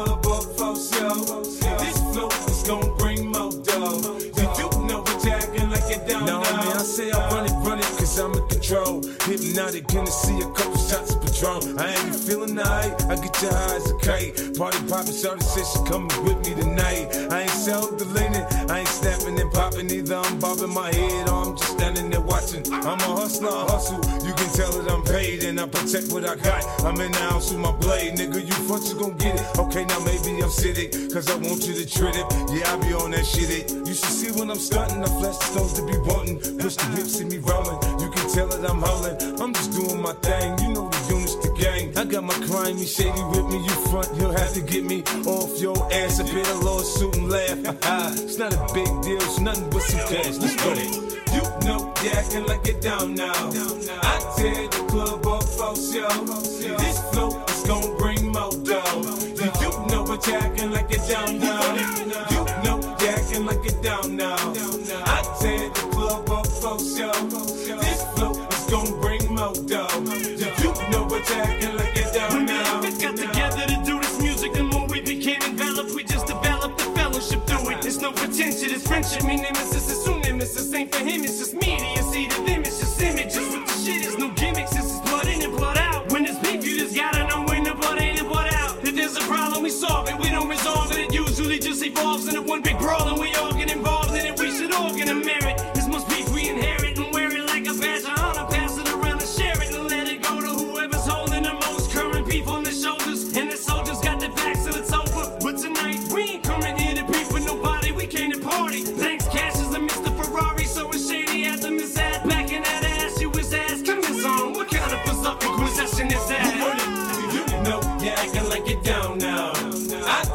up Hypnotic, gonna see a couple shots of Patron. I ain't feeling night, I get your high as a kite. Party poppin', shorty said she coming with me tonight. I ain't self deleting, I ain't snapping and popping either. I'm bobbing my head or I'm just standing there watching. I'm a hustler, I hustle. You can tell that I'm paid and I protect what I got. I'm in the house with my blade, nigga. You front, you gon' get it. Okay, now maybe cause I want you to trip it. Yeah, I be on that shit. It. You should see when I'm stunting. I flash the stones to be wanting. Push the hips, see me rolling. You can tell that I'm holding. I'm just doing my thing. You know the units, the gang. I got my crime, you shady with me. You front, you'll have to get me off your ass. A bit of lawsuit and laugh. it's not a big deal, it's nothing but some cash. Let's go. You know you acting like you're down now. I tear the club up for show. This flow is gon' you know what acting like you're down now. You know you acting like you're down now. I tear the club up for show. This flow is gon' bring more dough. You, know what you acting like you're down When now. and got together to do this music, the more we became enveloped, we just developed the fellowship through it. It's no pretension, it's friendship. Me nemesis is soon nemesis. Ain't for him, it's just We don't resolve it. It usually just evolves into one big brawl, and we all get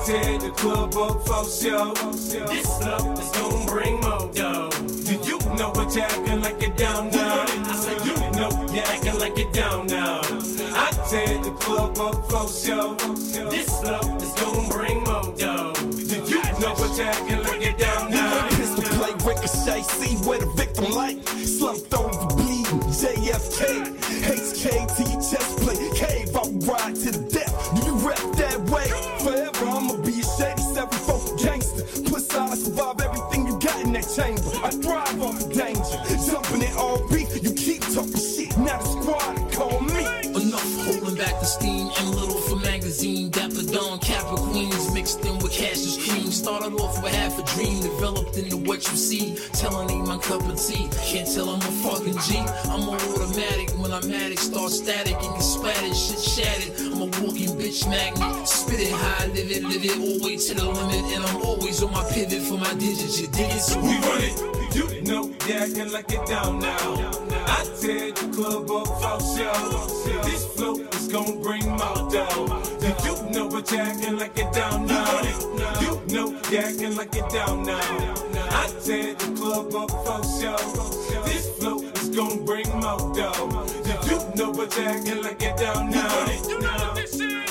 tear the club up for show. This love is gon' bring more dough. Do you know what you're acting like you're down now? I said you know you're acting like you're down now. I tear the club up for show. This love is gon' bring more dough. Do you know what you're acting like you're down now? Pistol play, ricochet, see where the victim like. Slumped over, bleeding, JFK. HK I'ma be a shady seven folk gangster. Plus, I survive everything you got in that chamber. I thrive off of danger. Jumping in all beef, you keep talking shit. Now the squad call me. Enough holding back the steam and little for magazine. Dapper Dawn, Capra Queens mixed in with Cassius cream. Started off with half a dream, developed into what you see. Telling ain't my cup of tea. Can't tell I'm a fucking G. I'm a automatic when I'm at it. Start static and get splattered, shit shattered. I'm a walking bitch magnet. Spit it high, live it, live it, all way to the limit. And I'm always on my pivot for my digits. You dig it? So We run it. You know you acting like you're down now. I tear the club up for show. This flow is gon' bring more dough. Do you know what you acting like you're down now? You know you acting like you're down now. I tear the club up for show. This flow is gon' bring more dough. You know you acting like you're down now? You know what this is?